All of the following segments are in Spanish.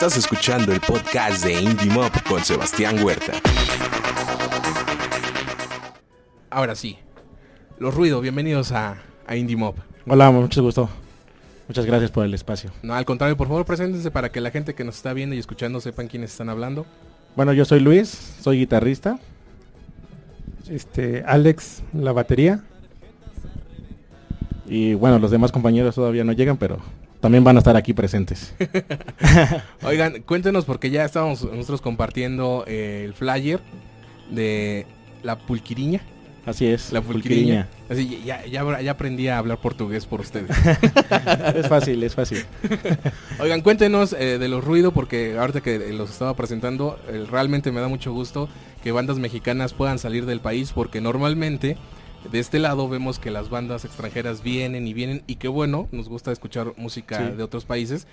Estás escuchando el podcast de Indie Mob con Sebastián Huerta. Ahora sí, los ruidos, bienvenidos a, a Indie Mob. Hola, mucho gusto. Muchas gracias por el espacio. No, al contrario, por favor, preséntense para que la gente que nos está viendo y escuchando sepan quiénes están hablando. Bueno, yo soy Luis, soy guitarrista. Este, Alex, la batería. Y bueno, los demás compañeros todavía no llegan, pero también van a estar aquí presentes. Oigan, cuéntenos porque ya estábamos nosotros compartiendo eh, el flyer de la pulquiriña. Así es, La pulquiriña. Así, ya, ya, ya aprendí a hablar portugués por ustedes. es fácil, es fácil. Oigan, cuéntenos eh, de los ruidos porque ahorita que los estaba presentando, eh, realmente me da mucho gusto que bandas mexicanas puedan salir del país porque normalmente de este lado vemos que las bandas extranjeras vienen y vienen y qué bueno, nos gusta escuchar música Sí. de otros países,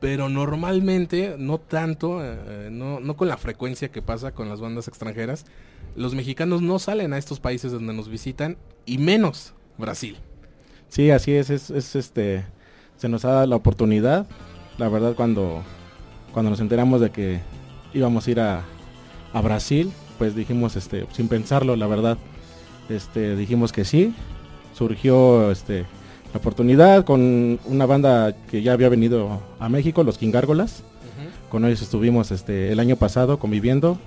pero normalmente no tanto, eh, no, no con la frecuencia que pasa con las bandas extranjeras, los mexicanos no salen a estos países donde nos visitan y menos Brasil. Sí, así es, es, es, este, se nos ha dado la oportunidad. La verdad, cuando, cuando nos enteramos de que íbamos a ir a, a Brasil, pues dijimos, este, sin pensarlo, la verdad, este, dijimos que sí. Surgió, este, la oportunidad con una banda que ya había venido a México, los Kingárgolas. Con ellos estuvimos, este, el año pasado conviviendo.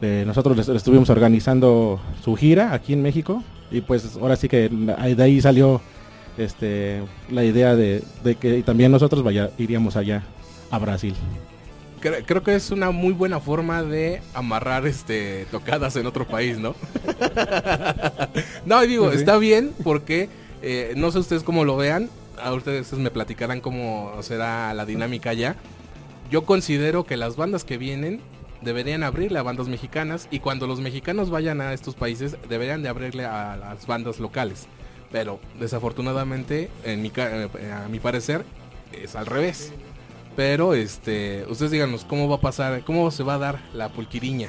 Eh, nosotros les, les estuvimos organizando su gira aquí en México y pues ahora sí que de ahí salió este la idea de, de que también nosotros vaya iríamos allá a Brasil. Cre- Creo que es una muy buena forma de amarrar este tocadas en otro país, ¿no? no, digo, Sí, está bien porque eh, no sé ustedes cómo lo vean. A ustedes me platicarán cómo será la dinámica allá. Yo considero que las bandas que vienen deberían abrirle a bandas mexicanas y cuando los mexicanos vayan a estos países deberían de abrirle a las bandas locales. Pero desafortunadamente, en mi, eh, a mi parecer, es al revés. Pero este, ustedes díganos cómo va a pasar, cómo se va a dar la pulquiriña.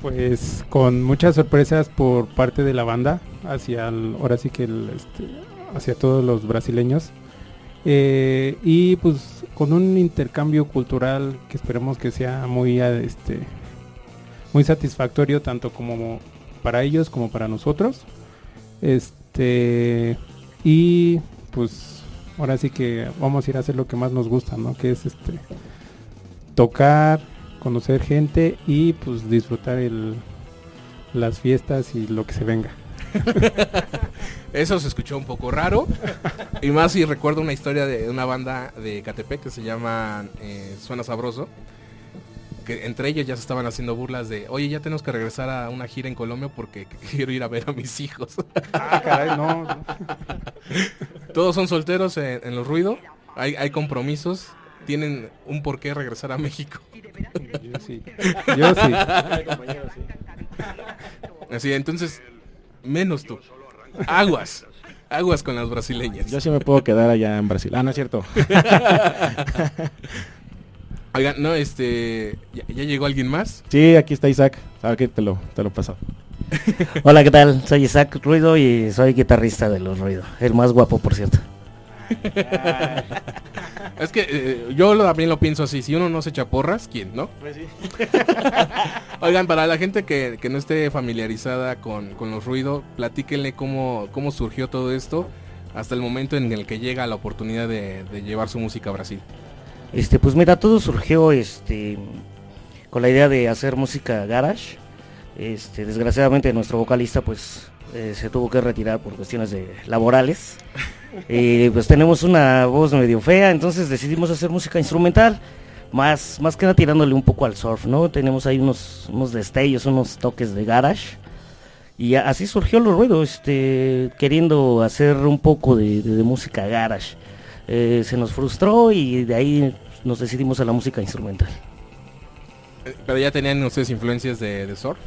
Pues con muchas sorpresas por parte de la banda hacia el- ahora sí que el, este, hacia todos los brasileños. Eh, y pues con un intercambio cultural que esperemos que sea muy este muy satisfactorio tanto como para ellos como para nosotros. Este y pues ahora sí que vamos a ir a hacer lo que más nos gusta, ¿no? Que es este tocar, conocer gente y pues disfrutar el, las fiestas y lo que se venga. Eso se escuchó un poco raro. y más si recuerdo una historia de una banda de Catepec que se llama eh, Suena Sabroso. Que entre ellos ya se estaban haciendo burlas de, oye, ya tenemos que regresar a una gira en Colombia porque quiero ir a ver a mis hijos. Ah, caray, no. Todos son solteros en, en los ruidos, hay, hay compromisos, tienen un por qué regresar a México. Yo sí. Yo sí. Así, entonces, menos tú. Aguas. Aguas con las brasileñas. Yo sí me puedo quedar allá en Brasil. Ah, no es cierto. Oigan, no, este. ¿ya, ya llegó alguien más? Sí, aquí está Isaac. A ver que te lo te lo paso. Hola, ¿qué tal? Soy Isaac Ruido y soy guitarrista de Los Ruido. El más guapo, por cierto. Es que eh, yo lo- también lo pienso así. Si uno no se echa porras, ¿quién, no? Oigan, para la gente que, que no esté familiarizada con, con los ruidos, platíquenle cómo, cómo surgió todo esto hasta el momento en el que llega la oportunidad de, de llevar su música a Brasil. Este, pues mira, todo surgió este con la idea de hacer música garage. Este, desgraciadamente nuestro vocalista pues eh, se tuvo que retirar por cuestiones de laborales. Y pues tenemos una voz medio fea, entonces decidimos hacer música instrumental. Más, más que nada tirándole un poco al surf, ¿no? Tenemos ahí unos, unos destellos, unos toques de garage. Y así surgió los ruidos, este, queriendo hacer un poco de, de- de música garage. Eh, se nos frustró y de ahí nos decidimos a la música instrumental. Eh, Pero ya tenían ustedes influencias de, de surf.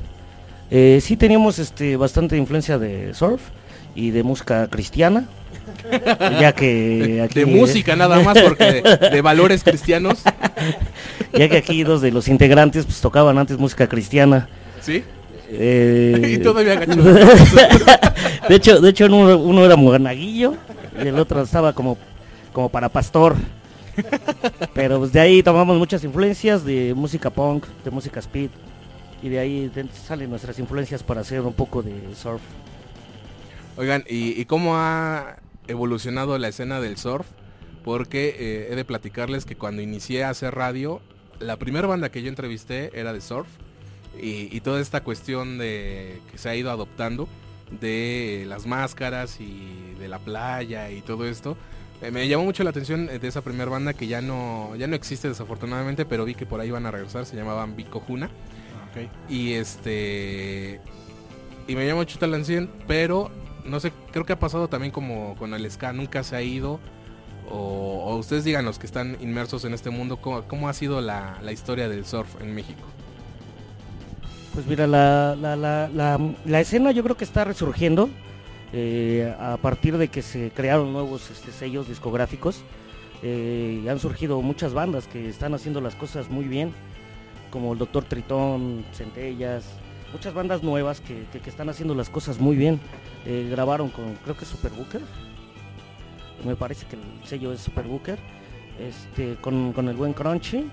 Eh, sí teníamos este, bastante influencia de surf y de música cristiana, ya que aquí, De música nada más, porque de, de valores cristianos. ya que aquí dos de los integrantes pues tocaban antes música cristiana. ¿Sí? Eh, y todavía de hecho, de hecho uno, uno era monaguillo y el otro estaba como, como para pastor. Pero pues de ahí tomamos muchas influencias de música punk, de música speed. Y de ahí salen nuestras influencias para hacer un poco de surf. Oigan, ¿y, cómo ha evolucionado la escena del surf? Porque eh, he de platicarles que cuando inicié a hacer radio, la primera banda que yo entrevisté era de surf. Y, toda esta cuestión de que se ha ido adoptando de las máscaras y de la playa y todo esto. eh, me llamó mucho la atención eh, de esa primera banda que ya no, ya no existe desafortunadamente, pero vi que por ahí van a regresar, se llamaban Vico Y este. Y me llama mucho la atención, pero no sé, creo que ha pasado también como con el ska, nunca se ha ido. O, o ustedes digan los que están inmersos en este mundo, ¿cómo, cómo ha sido la, la historia del surf en México? Pues mira, la, la, la, la, la escena yo creo que está resurgiendo eh, a partir de que se crearon nuevos este, sellos discográficos. eh, y han surgido muchas bandas que están haciendo las cosas muy bien, como el Doctor Tritón, Centellas, muchas bandas nuevas que, que- que están haciendo las cosas muy bien. Eh, grabaron con, creo que Super Booker, me parece que el sello es Super Booker, este, con, con el buen Crunchy.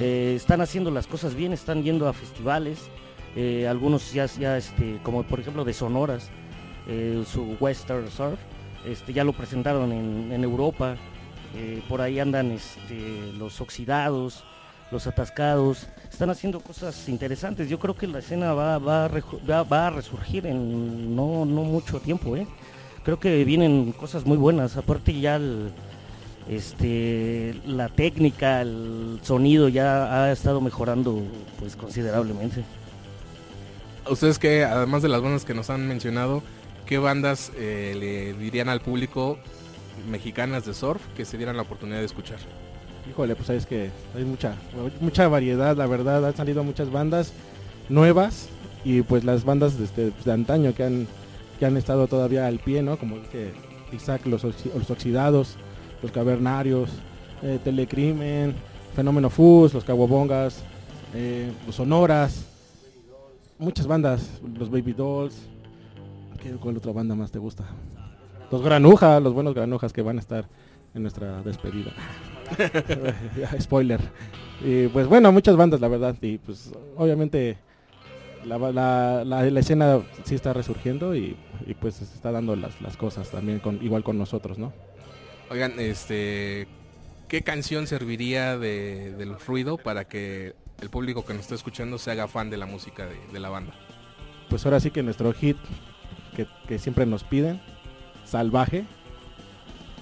Eh, están haciendo las cosas bien, están yendo a festivales, eh, algunos ya, ya este, como por ejemplo de Sonoras, su Western Surf, este, ya lo presentaron en, en Europa, por ahí andan este, los oxidados, los atascados, están haciendo cosas interesantes, yo creo que la escena va, a, resurgir en no, mucho tiempo, ¿eh? creo que vienen cosas muy buenas, aparte ya este la técnica, el sonido ya ha estado mejorando pues considerablemente. Ustedes que, además de las bandas que nos han mencionado, ¿qué bandas eh, le dirían al público mexicanas de surf que se dieran la oportunidad de escuchar? Híjole, pues es que hay mucha, mucha variedad, la verdad, han salido muchas bandas nuevas y pues las bandas de, este, pues, de antaño que han, que han estado todavía al pie, ¿no? Como dije, Isaac, los, los Oxidados, los Cavernarios, eh, Telecrimen, Fenómeno Fus, los Caguabongas, eh, los Sonoras, muchas bandas, los Baby Dolls, ¿qué, ¿cuál otra banda más te gusta? Los Granuja, los buenos Granujas que van a estar en nuestra despedida. Spoiler. Y pues bueno, muchas bandas la verdad. Y pues obviamente la, la- la- la escena sí está resurgiendo y, y, pues se está dando las, las cosas también con igual con nosotros, ¿no? Oigan, este, ¿qué canción serviría de, del ruido para que el público que nos está escuchando se haga fan de la música de, de la banda? Pues ahora sí que nuestro hit que, que siempre nos piden, Salvaje,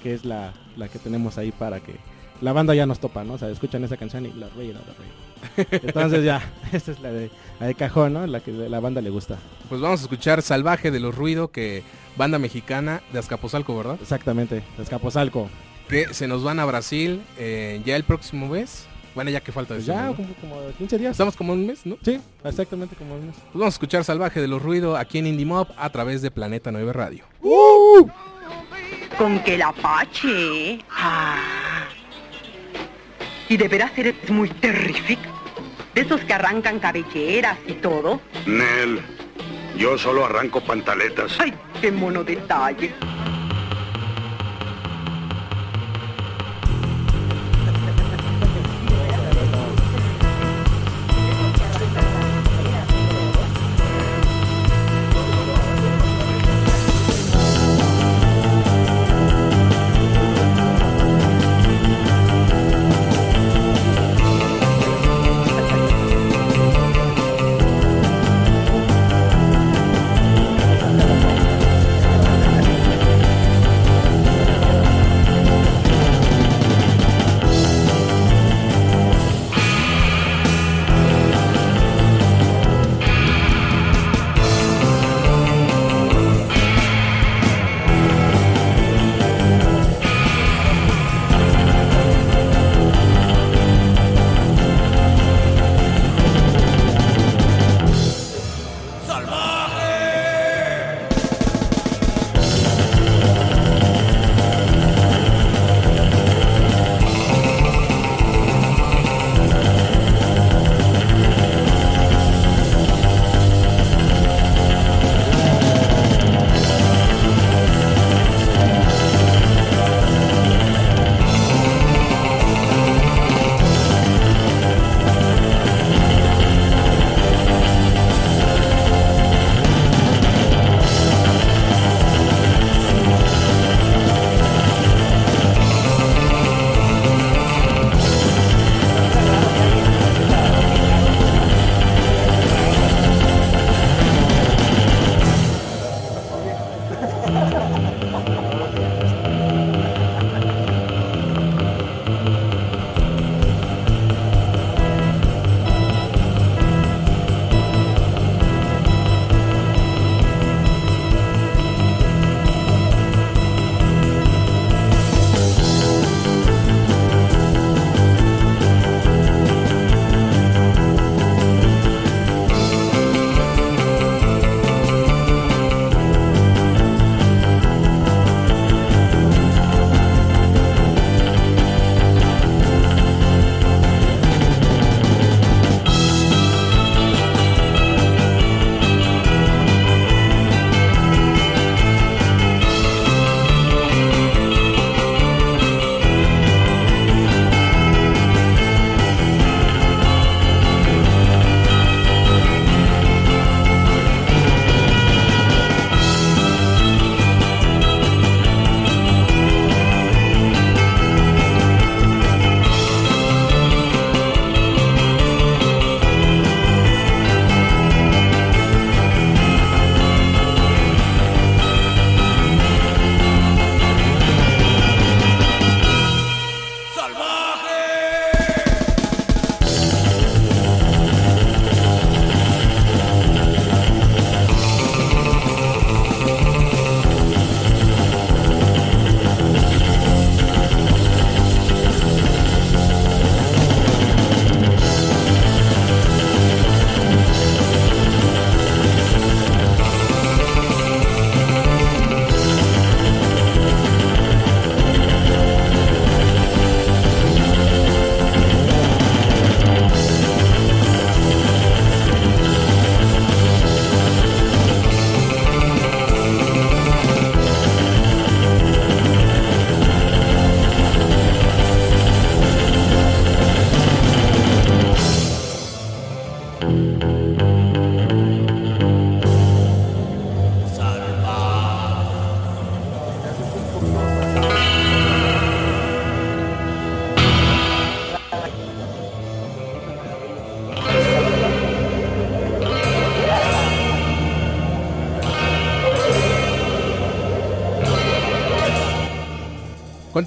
que es la, la que tenemos ahí para que la banda ya nos topa, ¿no? O sea, escuchan esa canción y la reina, la reina. Entonces ya, esta es la de, la de cajón, ¿no? La que la banda le gusta. Pues vamos a escuchar Salvaje de los Ruido, que banda mexicana de Azcapotzalco, ¿verdad? Exactamente, Escaposalco. Que se nos van a Brasil eh, ya el próximo mes. Bueno, ya que falta Pues decirlo, ya, ¿no? como, como 15 días. Estamos como un mes, ¿no? Sí, exactamente como un mes. Pues vamos a escuchar Salvaje de los Ruido aquí en Indie Mob a través de Planeta 9 Radio. Con que la Apache. Ah. Y de veras eres muy terrífico. De esos que arrancan cabelleras y todo. Nel, yo solo arranco pantaletas. Ay, qué mono detalle.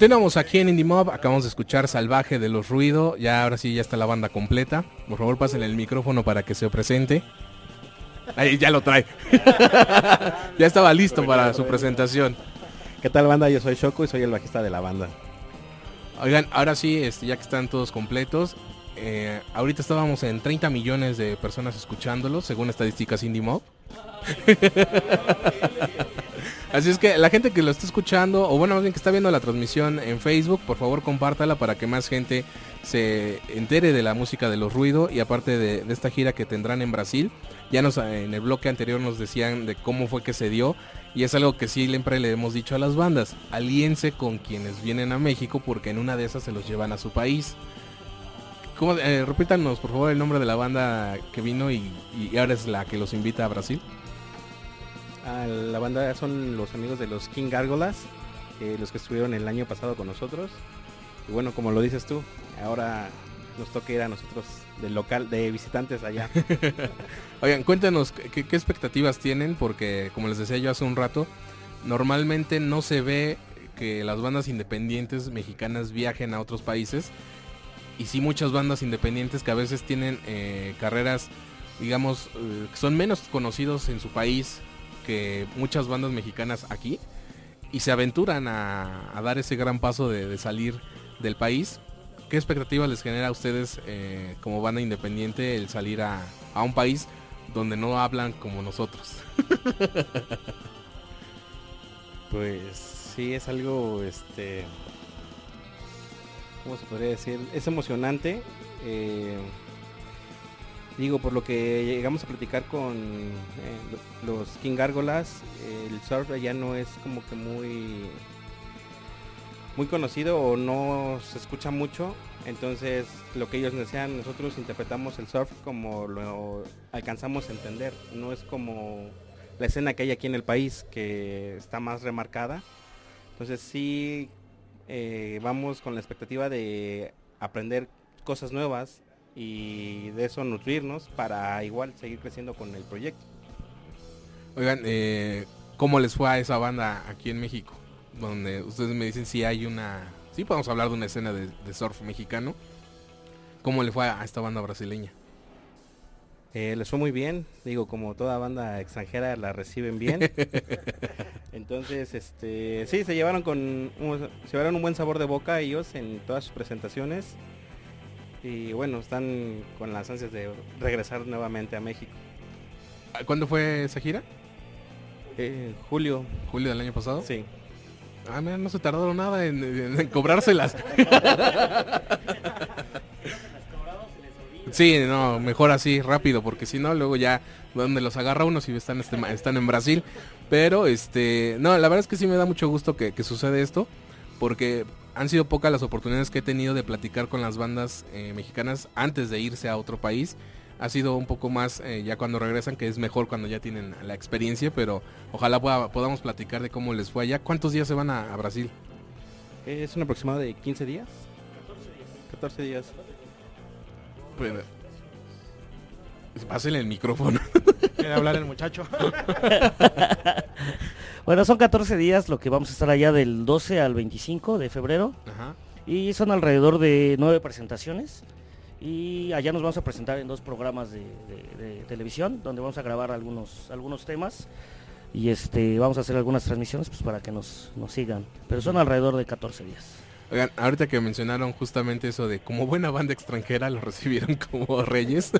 Continuamos aquí en Indie Mob, acabamos de escuchar Salvaje de los Ruido, ya ahora sí ya está la banda completa. Por favor, pasen el micrófono para que se presente. Ahí ya lo trae. ya estaba listo para su presentación. ¿Qué tal banda? Yo soy Shoko y soy el bajista de la banda. Oigan, ahora sí, este, ya que están todos completos, eh, ahorita estábamos en 30 millones de personas escuchándolos, según estadísticas Indie Mob. Así es que la gente que lo está escuchando, o bueno, más bien que está viendo la transmisión en Facebook, por favor compártala para que más gente se entere de la música de los ruidos y aparte de, esta gira que tendrán en Brasil. Ya nos en el bloque anterior nos decían de cómo fue que se dio y es algo que siempre le hemos dicho a las bandas, alíense con quienes vienen a México porque en una de esas se los llevan a su país. ¿Cómo, eh, repítanos por favor el nombre de la banda que vino y, y ahora es la que los invita a Brasil. Ah, la banda son los amigos de los King Gárgolas, eh, los que estuvieron el año pasado con nosotros. Y bueno, como lo dices tú, ahora nos toca ir a nosotros del local, de visitantes allá. Oigan, cuéntanos ¿qué, qué expectativas tienen, porque como les decía yo hace un rato, normalmente no se ve que las bandas independientes mexicanas viajen a otros países. Y sí muchas bandas independientes que a veces tienen eh, carreras, digamos, eh, que son menos conocidos en su país que muchas bandas mexicanas aquí y se aventuran a, dar ese gran paso de, de, salir del país. ¿Qué expectativas les genera a ustedes eh, como banda independiente el salir a, a, un país donde no hablan como nosotros? pues sí, es algo, este, ¿cómo se podría decir? Es emocionante. Eh, Digo, por lo que llegamos a platicar con eh, los King Gárgolas, el surf allá no es como que muy muy conocido o no se escucha mucho. Entonces, lo que ellos decían, nosotros interpretamos el surf como lo alcanzamos a entender. No es como la escena que hay aquí en el país, que está más remarcada. Entonces, sí eh, vamos con la expectativa de aprender cosas nuevas, y de eso nutrirnos para igual seguir creciendo con el proyecto. Oigan, eh, ¿cómo les fue a esa banda aquí en México? Donde ustedes me dicen si hay una... Sí, podemos hablar de una escena de, surf mexicano. ¿Cómo le fue a esta banda brasileña? Eh, les fue muy bien, digo, como toda banda extranjera la reciben bien. Entonces, este, sí, se llevaron con un, se llevaron un buen sabor de boca ellos en todas sus presentaciones y bueno, están con las ansias de regresar nuevamente a México. ¿Cuándo fue esa gira? Eh, julio. ¿Julio del año pasado? Sí. Ah, mira, no se tardaron nada en, en, en cobrárselas. sí, no, mejor así, rápido, porque si no, luego ya donde los agarra uno si están, este, están en Brasil. Pero, este, no, la verdad es que sí me da mucho gusto que, que sucede esto, porque han sido pocas las oportunidades que he tenido de platicar con las bandas eh, mexicanas antes de irse a otro país. Ha sido un poco más eh, ya cuando regresan, que es mejor cuando ya tienen la experiencia, pero ojalá pueda, podamos platicar de cómo les fue allá. ¿Cuántos días se van a, a Brasil? Es un aproximado de 15 días. 14 días. 14 días. Pero, Pásenle el micrófono. Quiere hablar el muchacho. bueno, son 14 días lo que vamos a estar allá del 12 al 25 de febrero. Ajá. Y son alrededor de nueve presentaciones. Y allá nos vamos a presentar en dos programas de, de- de televisión, donde vamos a grabar algunos, algunos temas. Y este vamos a hacer algunas transmisiones pues, para que nos, nos sigan. Pero son alrededor de 14 días. Oigan, ahorita que mencionaron justamente eso de como buena banda extranjera lo recibieron como reyes.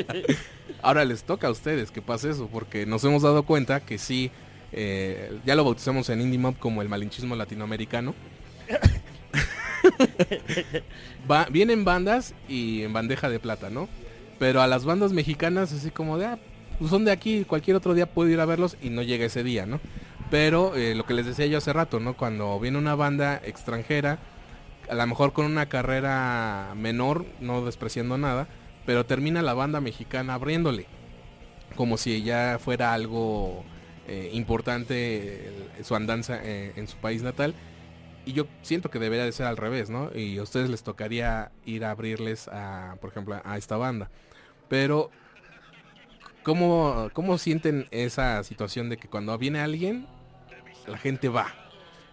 Ahora les toca a ustedes que pase eso, porque nos hemos dado cuenta que sí, eh, ya lo bautizamos en Indie Mob como el malinchismo latinoamericano. Va- vienen bandas y en bandeja de plata, ¿no? Pero a las bandas mexicanas así como de, ah, pues son de aquí, cualquier otro día puedo ir a verlos y no llega ese día, ¿no? Pero eh, lo que les decía yo hace rato, ¿no? Cuando viene una banda extranjera, a lo mejor con una carrera menor, no despreciando nada, pero termina la banda mexicana abriéndole, como si ya fuera algo eh, importante eh, su andanza en su país natal. Y yo siento que debería de ser al revés, ¿no? Y a ustedes les tocaría ir a abrirles a, por ejemplo, a esta banda. Pero, ¿cómo, cómo sienten esa situación de que cuando viene alguien, la gente va?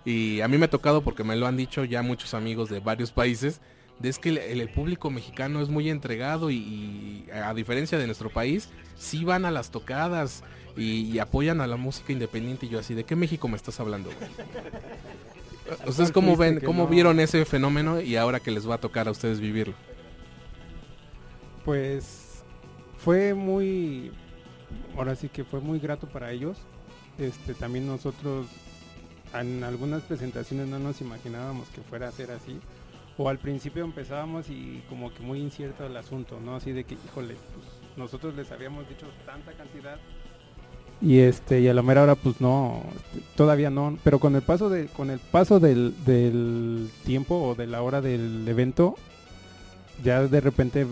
Y a mí me ha tocado porque me lo han dicho ya muchos amigos de varios países, de es que el, el público mexicano es muy entregado y, y a diferencia de nuestro país, sí van a las tocadas y, y apoyan a la música independiente y yo así, ¿de qué México me estás hablando? güey? ¿Ustedes cómo ven, cómo no? vieron ese fenómeno y ahora que les va a tocar a ustedes vivirlo? Pues fue muy, ahora sí que fue muy grato para ellos. Este, también nosotros en algunas presentaciones no nos imaginábamos que fuera a ser así. O al principio empezábamos y como que muy incierto el asunto, ¿no? Así de que, híjole, pues nosotros les habíamos dicho tanta cantidad y este y a la mera hora pues no este, todavía no pero con el paso de con el paso del, del tiempo o de la hora del evento ya de repente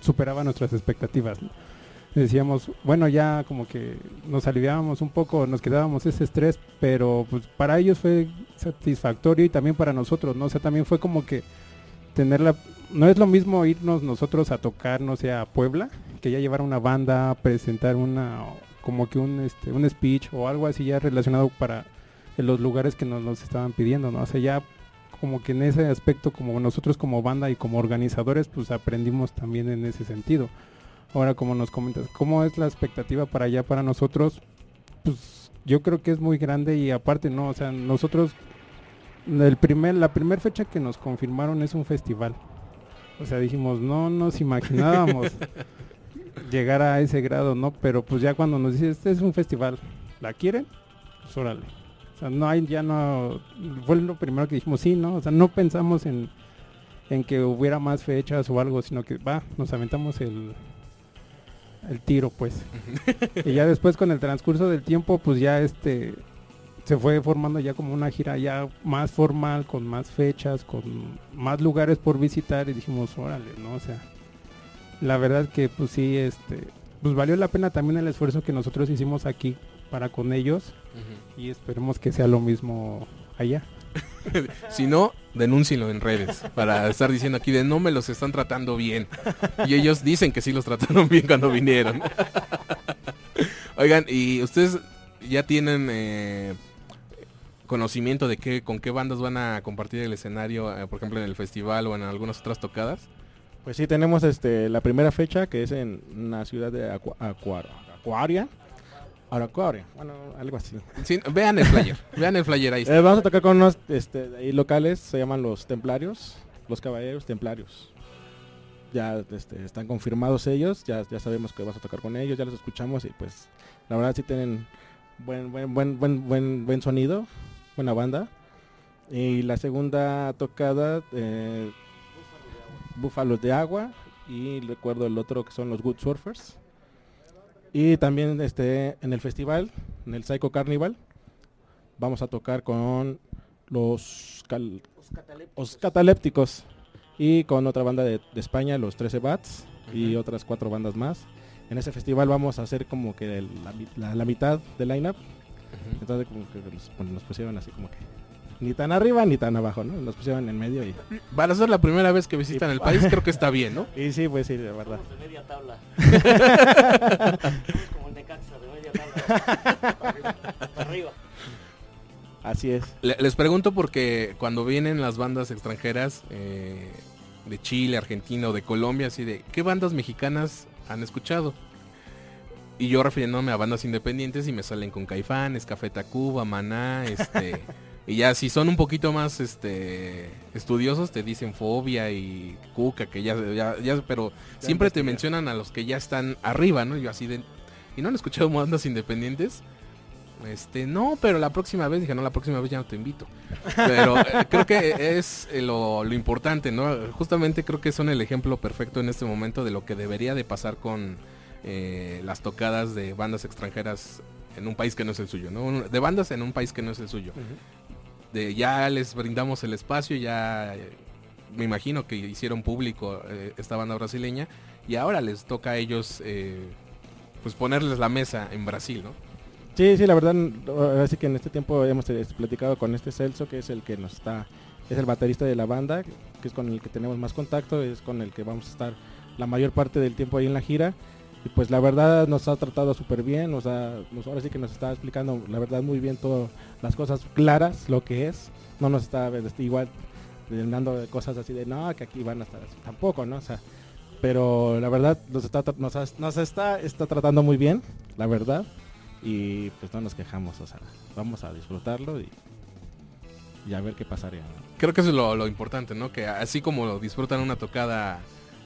superaba nuestras expectativas. Decíamos bueno ya como que nos aliviábamos un poco nos quedábamos ese estrés pero pues para ellos fue satisfactorio y también para nosotros no o sea también fue como que tener la no es lo mismo irnos nosotros a tocar no sé a Puebla que ya llevar una banda presentar una como que un este un speech o algo así ya relacionado para los lugares que nos los estaban pidiendo no o sea ya como que en ese aspecto como nosotros como banda y como organizadores pues aprendimos también en ese sentido ahora como nos comentas cómo es la expectativa para allá para nosotros pues yo creo que es muy grande y aparte no o sea nosotros el primer la primera fecha que nos confirmaron es un festival. O sea dijimos no nos imaginábamos llegar a ese grado no pero pues ya cuando nos dice este es un festival la quieren pues órale. O sea no hay ya no fue lo primero que dijimos sí no o sea no pensamos en en que hubiera más fechas o algo sino que va nos aventamos el el tiro pues. Y ya después con el transcurso del tiempo pues ya este se fue formando ya como una gira ya más formal con más fechas con más lugares por visitar y dijimos órale no o sea la verdad que pues sí este pues valió la pena también el esfuerzo que nosotros hicimos aquí para con ellos y esperemos que sea lo mismo allá Si no, denúncienlo en redes para estar diciendo aquí de no me los están tratando bien. Y ellos dicen que sí los trataron bien cuando vinieron. Oigan, ¿y ustedes ya tienen eh, conocimiento de qué, con qué bandas van a compartir el escenario, eh, por ejemplo, en el festival o en algunas otras tocadas? Pues sí, tenemos este la primera fecha que es en la ciudad de Acuar- Acuaria. Aracuaria, bueno, algo así. Sí, vean el flyer, vean el flyer ahí. está. Eh, vamos a tocar con unos este, ahí locales, se llaman los Templarios, los Caballeros Templarios. Ya este, están confirmados ellos, ya, ya sabemos que vas a tocar con ellos, ya los escuchamos y pues la verdad sí tienen buen buen buen buen buen, buen sonido, buena banda. Y la segunda tocada eh, Búfalos de Agua y recuerdo el otro que son los Good Surfers. Y también este en el festival, en el Psycho Carnival, vamos a tocar con los, cal- los catalépticos y con otra banda de, de España, los 13 Bats y otras cuatro bandas más. En ese festival vamos a hacer como que el- la, la- la mitad del lineup. Entonces como que nos, pues, nos pusieron así como que ni tan arriba ni tan abajo, ¿no? Nos pusieron en medio y, Para ser la primera vez que visitan el país, creo que está bien, ¿no? y sí, pues sí, de verdad. Somos de media tabla. Como el Necaxa, de media tabla. Para arriba, para arriba. Así es. Le- les pregunto porque cuando vienen las bandas extranjeras eh, de Chile, Argentina o de Colombia, así de, ¿qué bandas mexicanas han escuchado? Y yo refiriéndome a bandas independientes y me salen con Caifanes, Café Tacuba, Maná, este... y ya si son un poquito más este estudiosos te dicen Fobia y Cuca, que ya, ya, ya- pero siempre te mencionan a los que ya están arriba, ¿no? Yo así de... ¿Y no han escuchado bandas independientes? Este, no, pero la próxima vez, dije, no, la próxima vez ya no te invito. Pero eh, creo que es eh, lo, lo importante, ¿no? Justamente creo que son el ejemplo perfecto en este momento de lo que debería de pasar con eh, las tocadas de bandas extranjeras en un país que no es el suyo, ¿no? De bandas en un país que no es el suyo. Ya les brindamos el espacio, ya eh, me imagino que hicieron público eh, esta banda brasileña y ahora les toca a ellos eh, pues ponerles la mesa en Brasil, ¿no? Sí, sí, la verdad, ahora sí que en este tiempo hemos platicado con este Celso, que es el que nos está, es el baterista de la banda, que es con el que tenemos más contacto, es con el que vamos a estar la mayor parte del tiempo ahí en la gira. Y pues la verdad nos ha tratado súper bien, o sea, nos, ahora sí que nos está explicando la verdad muy bien todas las cosas claras, lo que es. No nos está este, igual dando cosas así de, no, que aquí van a estar así. Tampoco, ¿no? O sea, pero la verdad nos está, nos, está, está tratando muy bien, la verdad y pues no nos quejamos, o sea, vamos a disfrutarlo y, y a ver qué pasaría. ¿no? Creo que eso es lo, lo importante, ¿no? Que así como disfrutan una tocada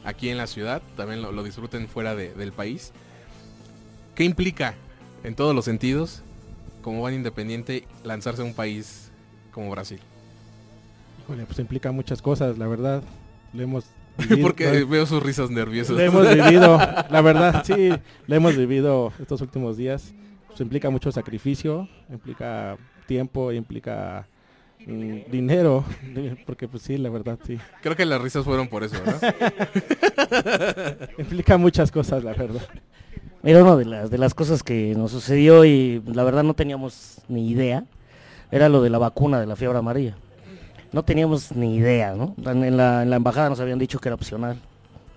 aquí en la ciudad, también lo, lo disfruten fuera de- del país. ¿Qué implica en todos los sentidos, como banda independiente, lanzarse a un país como Brasil? Híjole, pues implica muchas cosas, la verdad. Lo hemos vivido, Porque veo sus risas nerviosas. lo hemos vivido, la verdad, sí, lo hemos vivido estos últimos días. Pues implica mucho sacrificio, implica tiempo, implica dinero, porque pues sí, la verdad, sí. Creo que las risas fueron por eso, ¿verdad? Implica muchas cosas, la verdad. Mira, una de las, de las cosas que nos sucedió y la verdad no teníamos ni idea, era lo de la vacuna de la fiebre amarilla. No teníamos ni idea, ¿no? En la, en la embajada nos habían dicho que era opcional.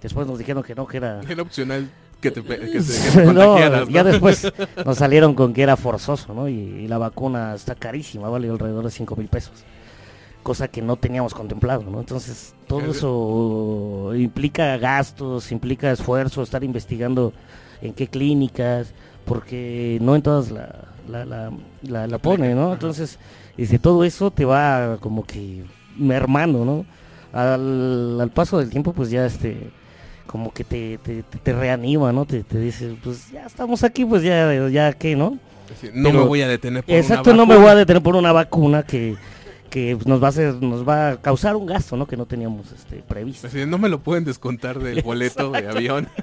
Después nos dijeron que no, que era... Era opcional que te, pe- que te- que te no, ya después nos salieron con que era forzoso, ¿no? Y, y la vacuna está carísima, vale alrededor de 5 mil pesos. Cosa que no teníamos contemplado, ¿no? Entonces, todo Es- eso implica gastos, implica esfuerzo, estar investigando en qué clínicas, porque no en todas la, la, la, la, la pone, ¿no? Entonces, desde todo eso te va como que mermando, ¿no? Al, al paso del tiempo, pues ya este como que te, te, te- reanima, ¿no? Te, te dice, pues ya estamos aquí, pues ya, ya qué, ¿no? No Pero- me voy a detener por Exacto, una no me vacuna. voy a detener por una vacuna que, que nos va a hacer, nos va a causar un gasto, ¿no? Que no teníamos este previsto. No me lo pueden descontar del boleto de avión.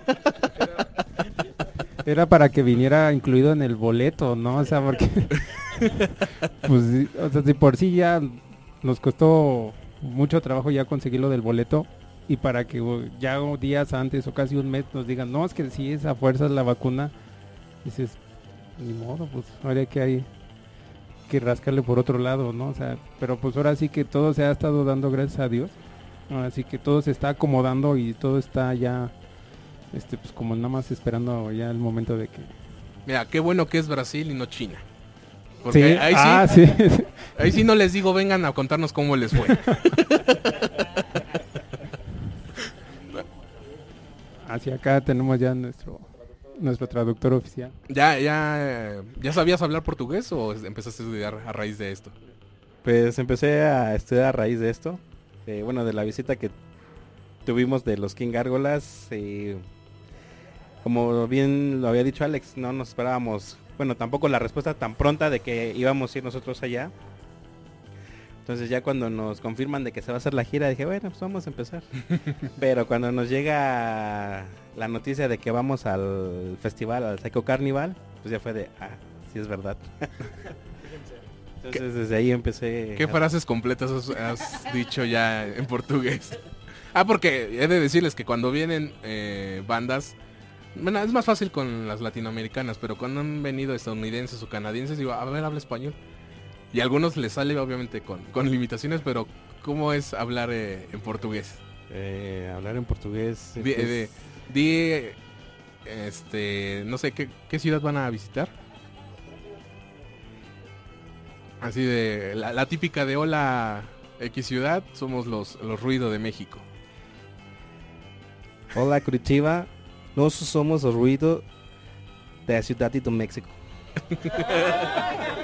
Era para que viniera incluido en el boleto, ¿no? O sea, porque... pues, o sea, si por sí ya nos costó mucho trabajo ya conseguir lo del boleto y para que ya días antes o casi un mes nos digan, no, es que sí, esa fuerza es la vacuna, dices, ni modo, pues ahora que hay que rascarle por otro lado, ¿no? O sea, pero pues ahora sí que todo se ha estado dando gracias a Dios, ahora sí que todo se está acomodando y todo está ya, este, pues como nada más esperando ya el momento de que... Mira, qué bueno que es Brasil y no China. Porque Sí, ahí, ah, sí, sí. ahí sí no les digo, vengan a contarnos cómo les fue. Hacia acá tenemos ya nuestro nuestro traductor oficial. ¿Ya, ya, ¿Ya sabías hablar portugués o empezaste a estudiar a raíz de esto? Pues empecé a estudiar a raíz de esto, eh, bueno, de la visita que tuvimos de los King Gárgolas. eh, como bien lo había dicho Alex, no nos esperábamos, bueno, tampoco la respuesta tan pronta de que íbamos a ir nosotros allá. Entonces ya cuando nos confirman de que se va a hacer la gira, dije, bueno, pues vamos a empezar. Pero cuando nos llega la noticia de que vamos al festival, al Psycho Carnival, pues ya fue de, ah, sí es verdad. Entonces desde ahí empecé... ¿Qué a- frases completas has, has dicho ya en portugués? Ah, porque he de decirles que cuando vienen eh, bandas, bueno, es más fácil con las latinoamericanas, pero cuando han venido estadounidenses o canadienses, digo, a ver, habla español. Y a algunos les sale obviamente con, con limitaciones, pero ¿cómo es hablar eh, en portugués? Eh, hablar en portugués. Di, pues, di, este, no sé, ¿qué, qué ciudad van a visitar? Así de la, la típica de hola X ciudad, somos los, los ruido de México. Hola Curitiba, nosotros somos el ruido de la ciudad de México.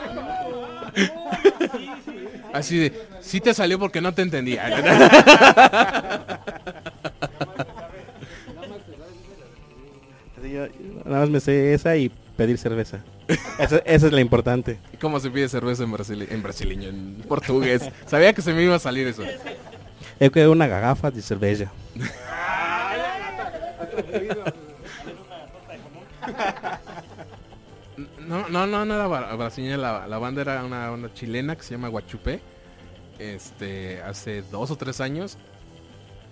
Así de, sí te salió porque no te entendía. Nada más me sé esa y pedir cerveza. Esa, esa es la importante. ¿Cómo se pide cerveza en, brasile- en brasileño, en portugués? Sabía que se me iba a salir eso. Eu quero una garrafa de cerveza. No, no, no, no era bra- brasileña, la, banda era una chilena que se llama Guachupé. Este, hace dos o tres años.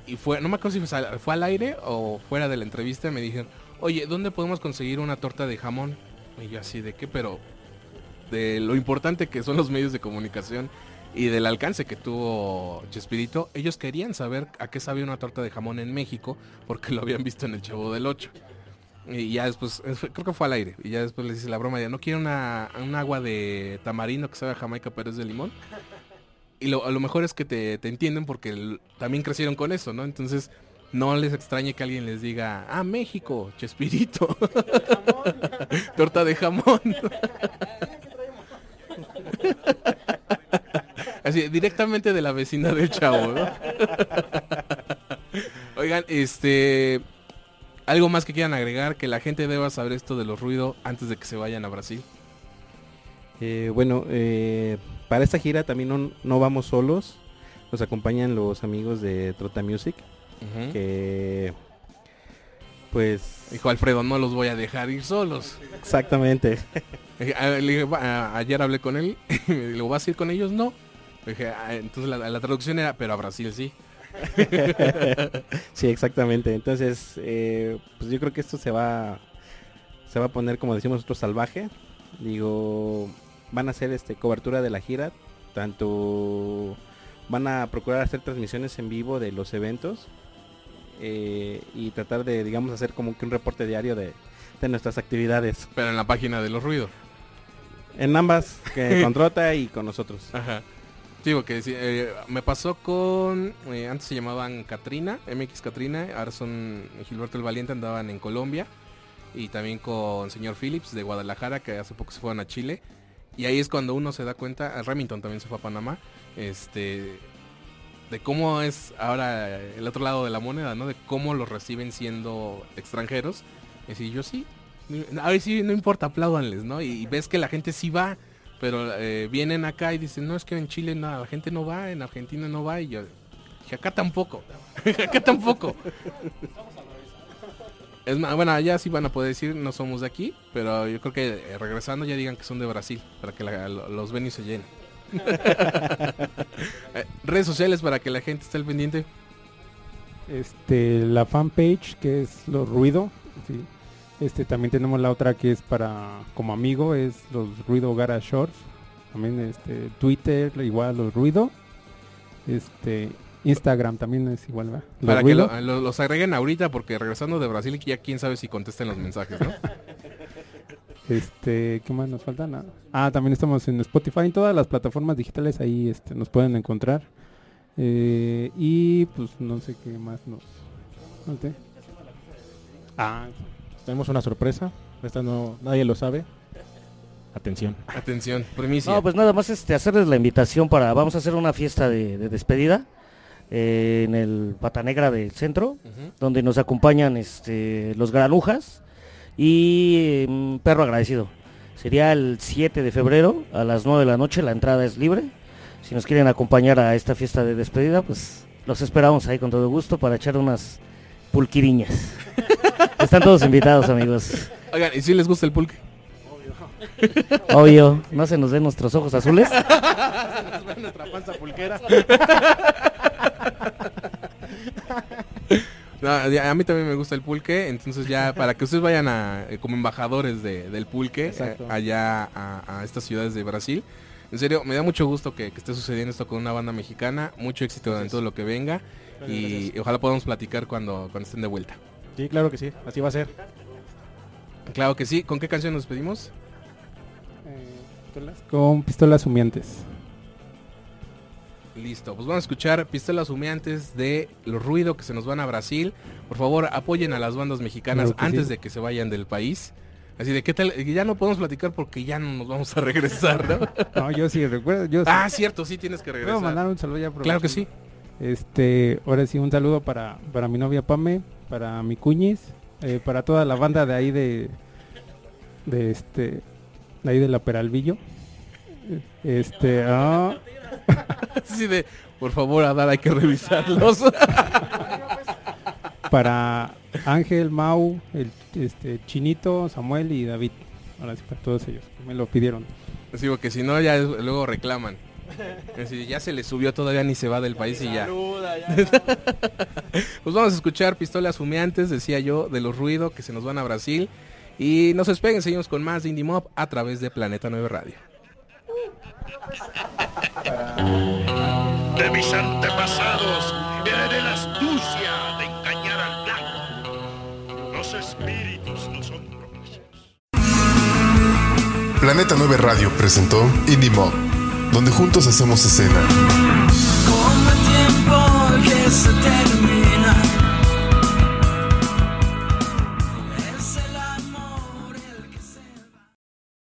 Y fue, no me acuerdo si fue al, fue al aire o fuera de la entrevista, me dijeron, oye, ¿dónde podemos conseguir una torta de jamón? Y yo así, ¿de qué? Pero de lo importante que son los medios de comunicación y del alcance que tuvo Chespirito, ellos querían saber a qué sabía una torta de jamón en México porque lo habían visto en el Chavo del 8. Y ya después, creo que fue al aire. Y ya después les dice la broma de, no quiero una, un agua de tamarindo que sabe a Jamaica pero es de limón. Y lo, lo mejor es que te, te entienden porque también crecieron con eso, ¿no? Entonces no les extrañe que alguien les diga, ah, México, Chespirito. Torta de jamón. Así, directamente de la vecina del chavo, ¿no? Oigan, este... Algo más que quieran agregar, que la gente deba saber esto de los ruidos antes de que se vayan a Brasil. Eh, bueno, eh, para esta gira también no, no vamos solos. Nos acompañan los amigos de Trota Music. Que pues Dijo Alfredo, no los voy a dejar ir solos. exactamente. Dije, ah, le dije, "Va, ah, ayer hablé con él, dijo, ¿vas a ir con ellos? No. Le dije, "Ah", entonces la, la traducción era, pero a Brasil sí. sí, exactamente. Entonces, eh, pues yo creo que esto se va se va a poner como decimos nosotros salvaje. Digo, van a hacer este cobertura de la gira, tanto van a procurar hacer transmisiones en vivo de los eventos eh, y tratar de digamos hacer como que un reporte diario de, de nuestras actividades Pero en la página de los ruidos. en ambas que con Trota y con nosotros. Ajá. Porque sí, eh, me pasó con... eh, antes se llamaban Katrina, MX Katrina, ahora son Gilberto el Valiente, andaban en Colombia. Y también con señor Phillips de Guadalajara, que hace poco se fueron a Chile. Y ahí es cuando uno se da cuenta, Remington también se fue a Panamá, este, de cómo es ahora el otro lado de la moneda, ¿no? De cómo los reciben siendo extranjeros. Es decir, yo sí, a ver si no importa, apláudanles, ¿no? Y, y ves que la gente sí va, pero eh, vienen acá y dicen, no, es que en Chile nada, la gente no va, en Argentina no va, y yo dije, acá tampoco, acá tampoco. Es más, bueno, allá sí van a poder decir, no somos de aquí, pero yo creo que eh, regresando ya digan que son de Brasil, para que la- lo- los venues se llenen. Eh, redes sociales para que la gente esté al pendiente. Este, la fanpage que es Los Ruido. sí. Este, también tenemos la otra que es para como amigo, es Los Ruido Gara Shorts. También este, Twitter, igual Los Ruido. Este, Instagram también es igual, ¿verdad? Los Para que Ruido. lo- lo- los agreguen ahorita, porque regresando de Brasil ya quién sabe si contesten los mensajes, ¿no? Este, ¿qué más nos falta? Nada. Ah, también estamos en Spotify, en todas las plataformas digitales ahí este, nos pueden encontrar. Eh, y pues no sé qué más nos... falte. Ah, tenemos una sorpresa. Esta no, nadie lo sabe. Atención. Atención, primicia. No, pues nada más este, hacerles la invitación para, vamos a hacer una fiesta de, de despedida eh, en el Pata Negra del centro, donde nos acompañan este, los granujas y mm, Perro Agradecido. Sería el 7 de febrero a las 9 de la noche, la entrada es libre. Si nos quieren acompañar a esta fiesta de despedida, pues los esperamos ahí con todo gusto para echar unas pulquiriñas. Están todos invitados, amigos. Oigan, ¿y si les gusta el pulque? Obvio, no se nos den nuestros ojos azules. Nuestra panza pulquera. No, a mí también me gusta el pulque, entonces ya para que ustedes vayan a, eh, como embajadores de- del pulque eh, allá a, a estas ciudades de Brasil. En serio, me da mucho gusto que, que esté sucediendo esto con una banda mexicana, mucho éxito en todo lo que venga y, ojalá podamos platicar cuando, cuando estén de vuelta. Sí, claro que sí. Así va a ser. Claro que sí, ¿con qué canción nos despedimos? Eh, pistolas? Con pistolas humeantes. Listo, pues vamos a escuchar Pistolas Humeantes de Los Ruido que se nos van a Brasil. Por favor, apoyen a las bandas mexicanas Claro antes sí. de que se vayan del país. Así de qué tal, ya no podemos platicar porque ya no nos vamos a regresar, ¿no? No, yo sí recuerdo. Yo sí. ah, cierto, sí tienes que Puedo regresar. mandar un saludo ya Claro que sí. Este, ahora sí, un saludo para, para mi novia Pame, para mi cuñis, eh, para toda la banda de ahí de, de este, de ahí de la Peralvillo. Este, ah, Así de, por favor, Adal, hay que revisarlos. para Ángel, Mau, el este, Chinito, Samuel y David. Ahora sí, para todos ellos, me lo pidieron. Así que si no, ya luego reclaman. Así, ya se le subió, todavía ni se va del país y ya. pues vamos a escuchar Pistolas Humeantes, decía yo, de los ruidos que se nos van a Brasil. Y no se despeguen, seguimos con más de Indie Mob a través de Planeta 9 Radio. De mis antepasados heredé la astucia de engañar al blanco. Los espíritus no son propios. Planeta 9 Radio presentó Indie Mob, donde juntos hacemos escena.